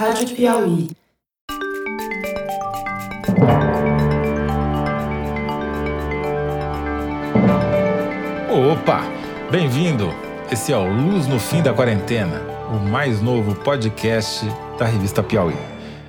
Rádio Piauí. Opa! Bem-vindo! Esse é o Luz no Fim da Quarentena, o mais novo podcast da revista Piauí.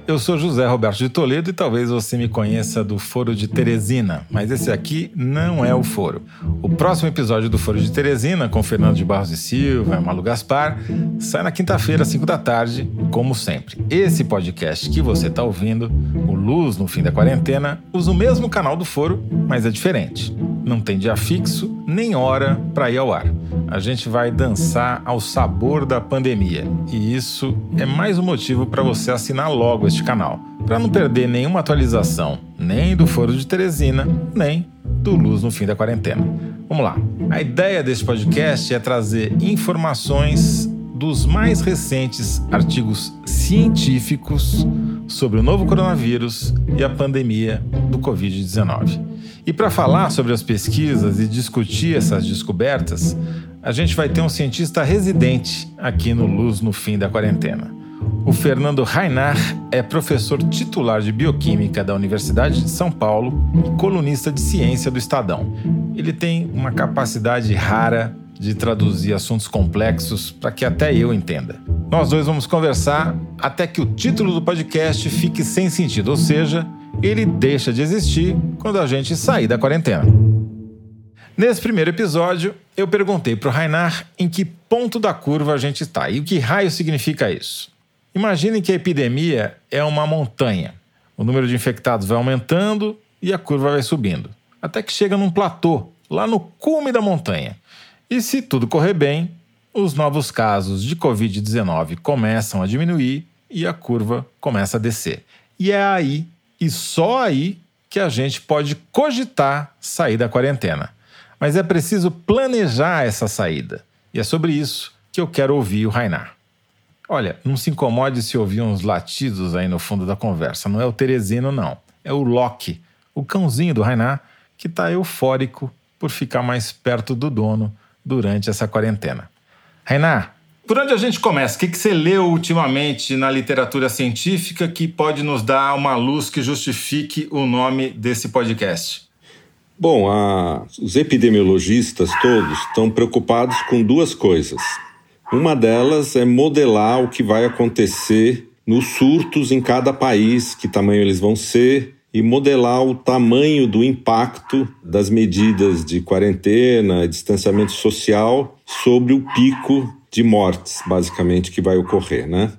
Eu sou José Roberto de Toledo e talvez você me conheça do Foro de Teresina, mas esse aqui não é o Foro. O próximo episódio do Foro de Teresina, com Fernando de Barros e Silva e Malu Gaspar, sai na quinta-feira, às 5 da tarde, como sempre. Esse podcast que você está ouvindo, o Luz no Fim da Quarentena, usa o mesmo canal do Foro, mas é diferente. Não tem dia fixo nem hora para ir ao ar a gente vai dançar ao sabor da pandemia. E isso é mais um motivo para você assinar logo este canal, para não perder nenhuma atualização, nem do Foro de Teresina, nem do Luz no fim da quarentena. Vamos lá. A ideia deste podcast é trazer informações dos mais recentes artigos científicos sobre o novo coronavírus e a pandemia do Covid-19. E para falar sobre as pesquisas e discutir essas descobertas, a gente vai ter um cientista residente aqui no Luz no fim da quarentena. O Fernando Rainar é professor titular de Bioquímica da Universidade de São Paulo e colunista de ciência do Estadão. Ele tem uma capacidade rara de traduzir assuntos complexos para que até eu entenda. Nós dois vamos conversar até que o título do podcast fique sem sentido, ou seja, ele deixa de existir quando a gente sair da quarentena. Nesse primeiro episódio, eu perguntei para o Rainar em que ponto da curva a gente está e o que raio significa isso. Imaginem que a epidemia é uma montanha. O número de infectados vai aumentando e a curva vai subindo, até que chega num platô, lá no cume da montanha. E se tudo correr bem, os novos casos de Covid-19 começam a diminuir e a curva começa a descer. E é aí, e só aí, que a gente pode cogitar sair da quarentena. Mas é preciso planejar essa saída. E é sobre isso que eu quero ouvir o Rainar. Olha, não se incomode se ouvir uns latidos aí no fundo da conversa. Não é o Teresino, não. É o Loki, o cãozinho do Rainar, que está eufórico por ficar mais perto do dono durante essa quarentena. Rainar, por onde a gente começa? O que, que você leu ultimamente na literatura científica que pode nos dar uma luz que justifique o nome desse podcast? Bom, a, os epidemiologistas todos estão preocupados com duas coisas. Uma delas é modelar o que vai acontecer nos surtos em cada país, que tamanho eles vão ser, e modelar o tamanho do impacto das medidas de quarentena, distanciamento social sobre o pico de mortes, basicamente, que vai ocorrer, né?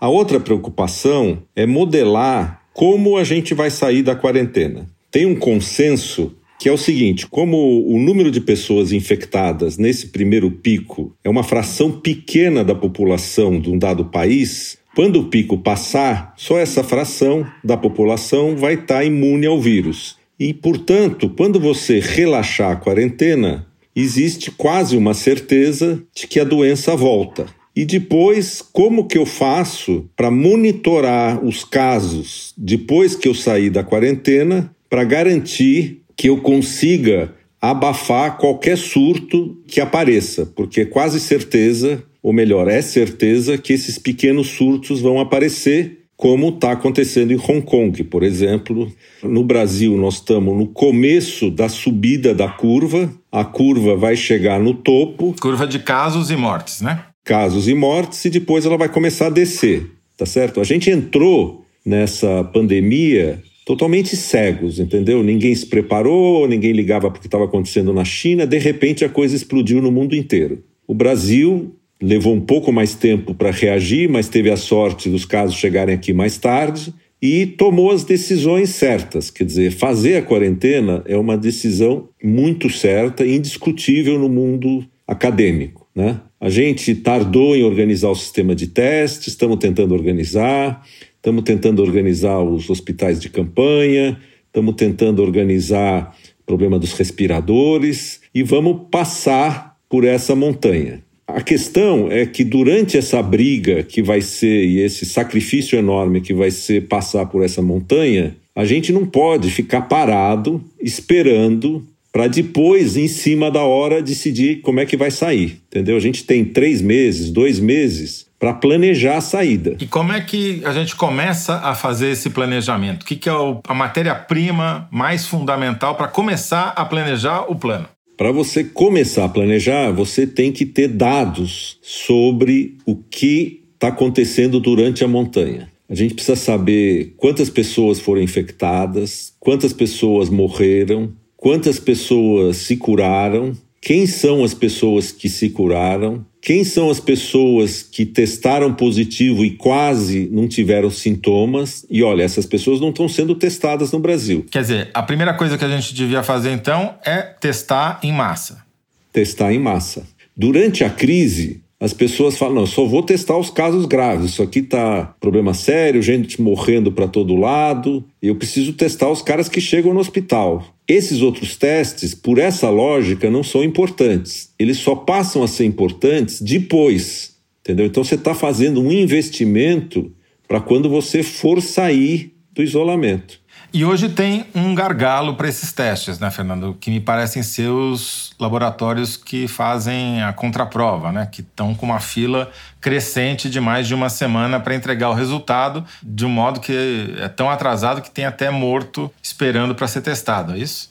A outra preocupação é modelar como a gente vai sair da quarentena. Tem um consenso que é o seguinte: como o número de pessoas infectadas nesse primeiro pico é uma fração pequena da população de um dado país, quando o pico passar, só essa fração da população vai estar imune ao vírus. E, portanto, quando você relaxar a quarentena, existe quase uma certeza de que a doença volta. E depois, como que eu faço para monitorar os casos depois que eu sair da quarentena para garantir que eu consiga abafar qualquer surto que apareça, porque é quase certeza, ou melhor, é certeza que esses pequenos surtos vão aparecer, como está acontecendo em Hong Kong, por exemplo. No Brasil, nós estamos no começo da subida da curva, a curva vai chegar no topo. Curva de casos e mortes, né? Casos e mortes, e depois ela vai começar a descer, tá certo? A gente entrou nessa pandemia totalmente cegos, entendeu? Ninguém se preparou, ninguém ligava para o que estava acontecendo na China, de repente a coisa explodiu no mundo inteiro. O Brasil levou um pouco mais tempo para reagir, mas teve a sorte dos casos chegarem aqui mais tarde e tomou as decisões certas. Quer dizer, fazer a quarentena é uma decisão muito certa, indiscutível no mundo acadêmico. Né? A gente tardou em organizar o sistema de testes, estamos tentando organizar. Estamos tentando organizar os hospitais de campanha, estamos tentando organizar o problema dos respiradores e vamos passar por essa montanha. A questão é que durante essa briga que vai ser e esse sacrifício enorme que vai ser passar por essa montanha, a gente não pode ficar parado esperando para depois, em cima da hora, decidir como é que vai sair. Entendeu? A gente tem três meses, dois meses para planejar a saída. E como é que a gente começa a fazer esse planejamento? O que, que é a matéria-prima mais fundamental para começar a planejar o plano? Para você começar a planejar, você tem que ter dados sobre o que está acontecendo durante a montanha. A gente precisa saber quantas pessoas foram infectadas, quantas pessoas morreram, quantas pessoas se curaram, quem são as pessoas que se curaram, quem são as pessoas que testaram positivo e quase não tiveram sintomas. E olha, essas pessoas não estão sendo testadas no Brasil. Quer dizer, a primeira coisa que a gente devia fazer então é testar em massa. Testar em massa. Durante a crise, as pessoas falam: não, só vou testar os casos graves. Isso aqui tá problema sério, gente morrendo para todo lado. Eu preciso testar os caras que chegam no hospital. Esses outros testes, por essa lógica, não são importantes. Eles só passam a ser importantes depois. Entendeu? Então você está fazendo um investimento para quando você for sair do isolamento. E hoje tem um gargalo para esses testes, né, Fernando? Que me parecem ser os laboratórios que fazem a contraprova, né? Que estão com uma fila crescente de mais de uma semana para entregar o resultado, de um modo que é tão atrasado que tem até morto esperando para ser testado, é isso?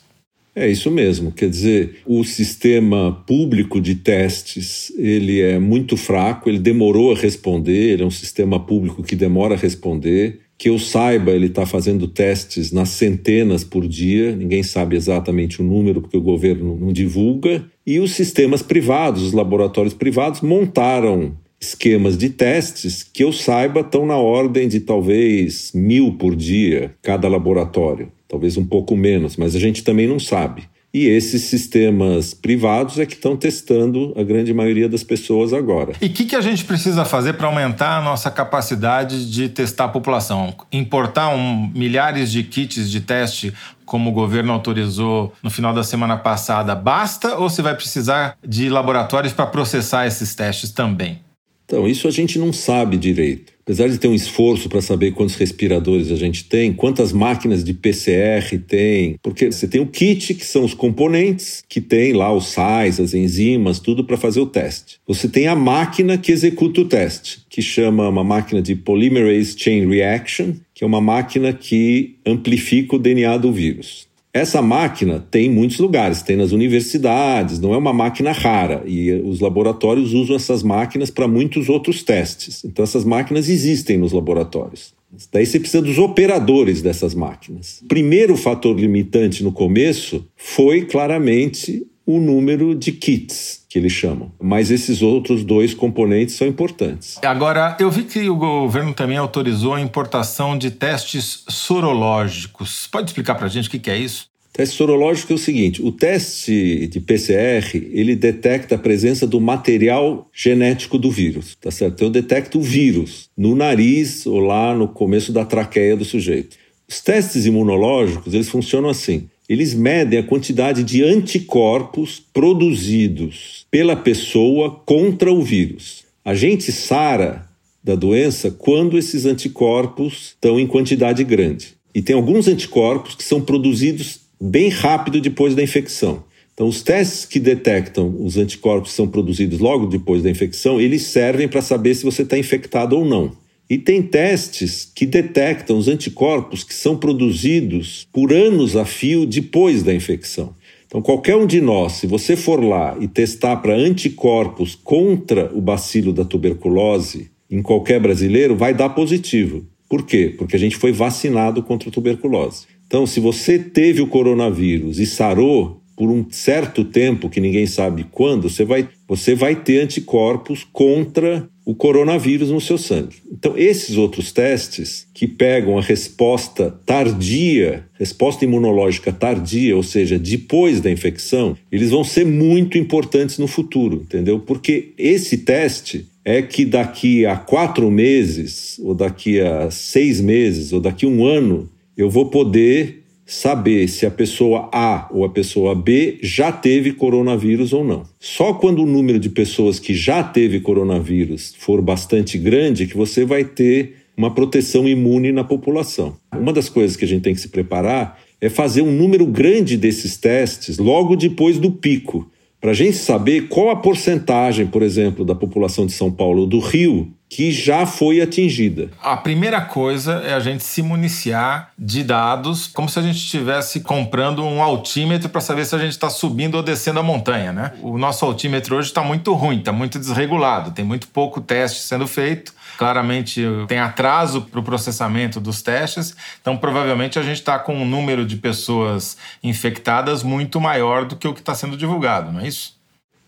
É isso mesmo. Quer dizer, o sistema público de testes ele é muito fraco, ele demorou a responder, ele é um sistema público que demora a responder. Que eu saiba, ele está fazendo testes nas centenas por dia, ninguém sabe exatamente o número porque o governo não divulga. E os sistemas privados, os laboratórios privados, montaram esquemas de testes que eu saiba estão na ordem de talvez mil por dia cada laboratório, talvez um pouco menos, mas a gente também não sabe. E esses sistemas privados é que estão testando a grande maioria das pessoas agora. E o que, que a gente precisa fazer para aumentar a nossa capacidade de testar a população? Importar um, milhares de kits de teste como o governo autorizou no final da semana passada, basta ou você vai precisar de laboratórios para processar esses testes também? Então, isso a gente não sabe direito. Apesar de ter um esforço para saber quantos respiradores a gente tem, quantas máquinas de PCR tem, porque você tem o kit, que são os componentes, que tem lá os sais, as enzimas, tudo para fazer o teste. Você tem a máquina que executa o teste, que chama uma máquina de Polymerase Chain Reaction, que é uma máquina que amplifica o DNA do vírus. Essa máquina tem em muitos lugares, tem nas universidades, não é uma máquina rara e os laboratórios usam essas máquinas para muitos outros testes. Então, essas máquinas existem nos laboratórios. Daí você precisa dos operadores dessas máquinas. O primeiro fator limitante no começo foi claramente o número de kits que eles chamam. Mas esses outros dois componentes são importantes. Agora, eu vi que o governo também autorizou a importação de testes sorológicos. Pode explicar para a gente o que é isso? Teste sorológico é o seguinte: o teste de PCR ele detecta a presença do material genético do vírus, tá certo? Eu detecto o vírus no nariz ou lá no começo da traqueia do sujeito. Os testes imunológicos eles funcionam assim: eles medem a quantidade de anticorpos produzidos pela pessoa contra o vírus. A gente sara da doença quando esses anticorpos estão em quantidade grande. E tem alguns anticorpos que são produzidos bem rápido depois da infecção. Então, os testes que detectam os anticorpos que são produzidos logo depois da infecção, eles servem para saber se você está infectado ou não. E tem testes que detectam os anticorpos que são produzidos por anos a fio depois da infecção. Então, qualquer um de nós, se você for lá e testar para anticorpos contra o bacilo da tuberculose, em qualquer brasileiro, vai dar positivo. Por quê? Porque a gente foi vacinado contra a tuberculose. Então, se você teve o coronavírus e sarou por um certo tempo, que ninguém sabe quando, você vai, você vai ter anticorpos contra o coronavírus no seu sangue. Então, esses outros testes que pegam a resposta tardia, resposta imunológica tardia, ou seja, depois da infecção, eles vão ser muito importantes no futuro, entendeu? Porque esse teste é que daqui a quatro meses, ou daqui a seis meses, ou daqui a um ano, eu vou poder saber se a pessoa A ou a pessoa B já teve coronavírus ou não. Só quando o número de pessoas que já teve coronavírus for bastante grande que você vai ter uma proteção imune na população. Uma das coisas que a gente tem que se preparar é fazer um número grande desses testes logo depois do pico, para a gente saber qual a porcentagem, por exemplo, da população de São Paulo ou do Rio que já foi atingida. A primeira coisa é a gente se municiar de dados, como se a gente estivesse comprando um altímetro para saber se a gente está subindo ou descendo a montanha, né? O nosso altímetro hoje está muito ruim, está muito desregulado, tem muito pouco teste sendo feito. Claramente tem atraso para o processamento dos testes, então provavelmente a gente está com um número de pessoas infectadas muito maior do que o que está sendo divulgado, não é isso?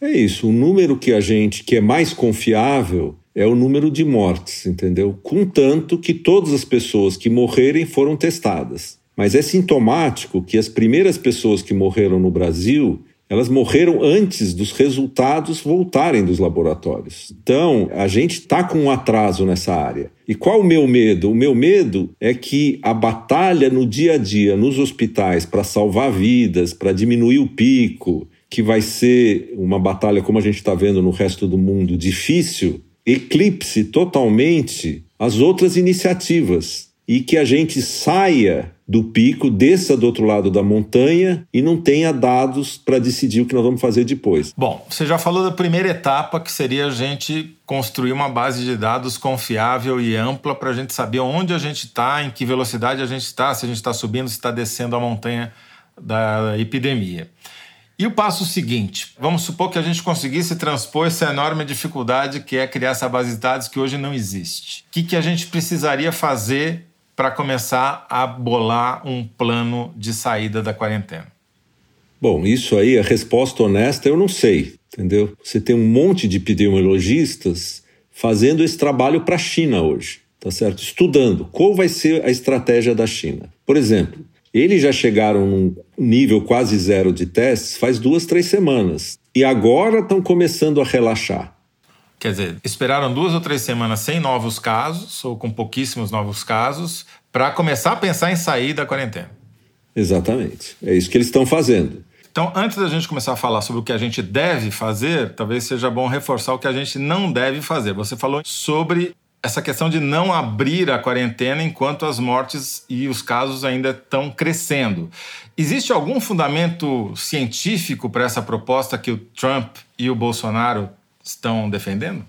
É isso. O número que a gente que é mais confiável é o número de mortes, entendeu? Contanto que todas as pessoas que morrerem foram testadas. Mas é sintomático que as primeiras pessoas que morreram no Brasil, elas morreram antes dos resultados voltarem dos laboratórios. Então, a gente está com um atraso nessa área. E qual o meu medo? O meu medo é que a batalha no dia a dia nos hospitais para salvar vidas, para diminuir o pico, que vai ser uma batalha como a gente está vendo no resto do mundo difícil, eclipse totalmente as outras iniciativas e que a gente saia do pico, desça do outro lado da montanha e não tenha dados para decidir o que nós vamos fazer depois. Bom, você já falou da primeira etapa, que seria a gente construir uma base de dados confiável e ampla para a gente saber onde a gente está, em que velocidade a gente está, se a gente está subindo, se está descendo a montanha da epidemia. E o passo seguinte, vamos supor que a gente conseguisse transpor essa enorme dificuldade que é criar essa base de dados que hoje não existe. O que, que a gente precisaria fazer para começar a bolar um plano de saída da quarentena? Bom, isso aí, a resposta honesta, eu não sei, entendeu? Você tem um monte de epidemiologistas fazendo esse trabalho para a China hoje, tá certo? Estudando qual vai ser a estratégia da China. Por exemplo, eles já chegaram num nível quase zero de testes faz duas, três semanas. E agora estão começando a relaxar. Quer dizer, esperaram duas ou três semanas sem novos casos, ou com pouquíssimos novos casos, para começar a pensar em sair da quarentena. Exatamente. É isso que eles estão fazendo. Então, antes da gente começar a falar sobre o que a gente deve fazer, talvez seja bom reforçar o que a gente não deve fazer. Você falou sobre essa questão de não abrir a quarentena enquanto as mortes e os casos ainda estão crescendo. Existe algum fundamento científico para essa proposta que o Trump e o Bolsonaro estão defendendo?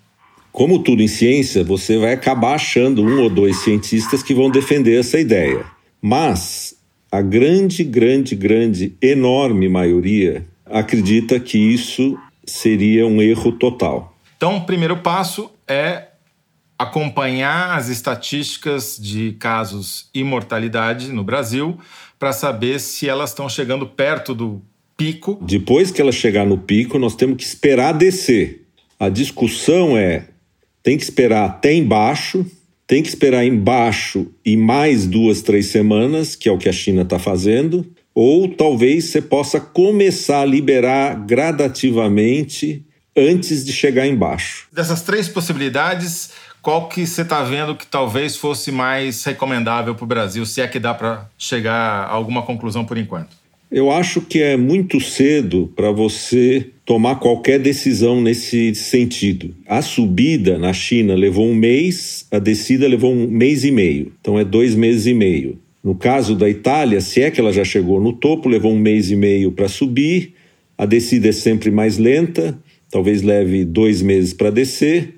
Como tudo em ciência, você vai acabar achando um ou dois cientistas que vão defender essa ideia. Mas a grande, grande, grande, enorme maioria acredita que isso seria um erro total. Então, o primeiro passo é acompanhar as estatísticas de casos e mortalidade no Brasil para saber se elas estão chegando perto do pico. Depois que ela chegar no pico, nós temos que esperar descer. A discussão é: tem que esperar até embaixo, tem que esperar embaixo e mais duas, três semanas, que é o que a China está fazendo, ou talvez você possa começar a liberar gradativamente antes de chegar embaixo. Dessas três possibilidades, qual que você está vendo que talvez fosse mais recomendável para o Brasil, se é que dá para chegar a alguma conclusão por enquanto? Eu acho que é muito cedo para você tomar qualquer decisão nesse sentido. A subida na China levou um mês, a descida levou um mês e meio. Então é dois meses e meio. No caso da Itália, se é que ela já chegou no topo, levou um mês e meio para subir. A descida é sempre mais lenta, talvez leve dois meses para descer.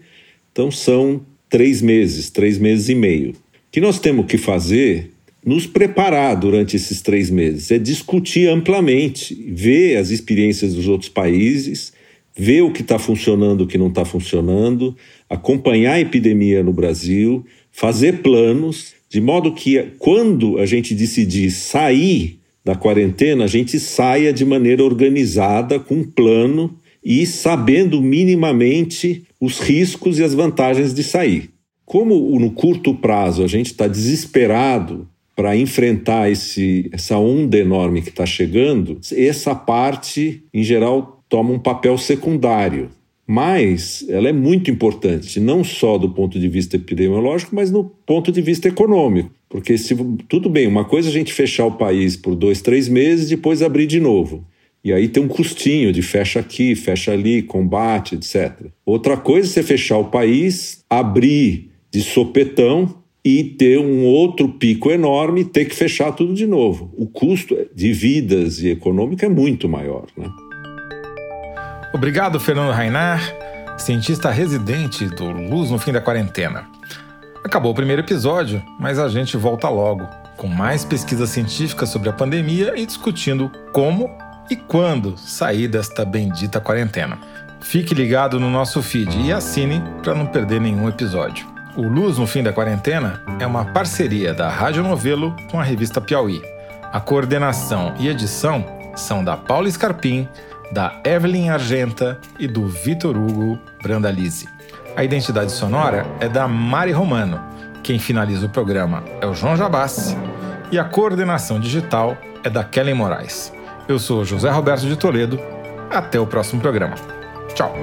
Então são três meses, três meses e meio. O que nós temos que fazer, nos preparar durante esses três meses, é discutir amplamente, ver as experiências dos outros países, ver o que está funcionando, o que não está funcionando, acompanhar a epidemia no Brasil, fazer planos, de modo que quando a gente decidir sair da quarentena, a gente saia de maneira organizada, com um plano e sabendo minimamente os riscos e as vantagens de sair. Como no curto prazo a gente está desesperado para enfrentar esse, essa onda enorme que está chegando, essa parte, em geral, toma um papel secundário. Mas ela é muito importante, não só do ponto de vista epidemiológico, mas no ponto de vista econômico. Porque se tudo bem, uma coisa é a gente fechar o país por dois, três meses depois abrir de novo. E aí tem um custinho de fecha aqui, fecha ali, combate, etc. Outra coisa é você fechar o país, abrir de sopetão e ter um outro pico enorme e ter que fechar tudo de novo. O custo de vidas e econômico é muito maior. Né? Obrigado, Fernando Rainar, cientista residente do Luz no Fim da Quarentena. Acabou o primeiro episódio, mas a gente volta logo, com mais pesquisas científicas sobre a pandemia e discutindo como e quando sair desta bendita quarentena. Fique ligado no nosso feed e assine para não perder nenhum episódio. O Luz no Fim da Quarentena é uma parceria da Rádio Novelo com a revista Piauí. A coordenação e edição são da Paula Scarpim da Evelyn Argenta e do Vitor Hugo Brandalize. A identidade sonora é da Mari Romano. Quem finaliza o programa é o João Jabassi e a coordenação digital é da Kellen Moraes. Eu sou José Roberto de Toledo. Até o próximo programa. Tchau.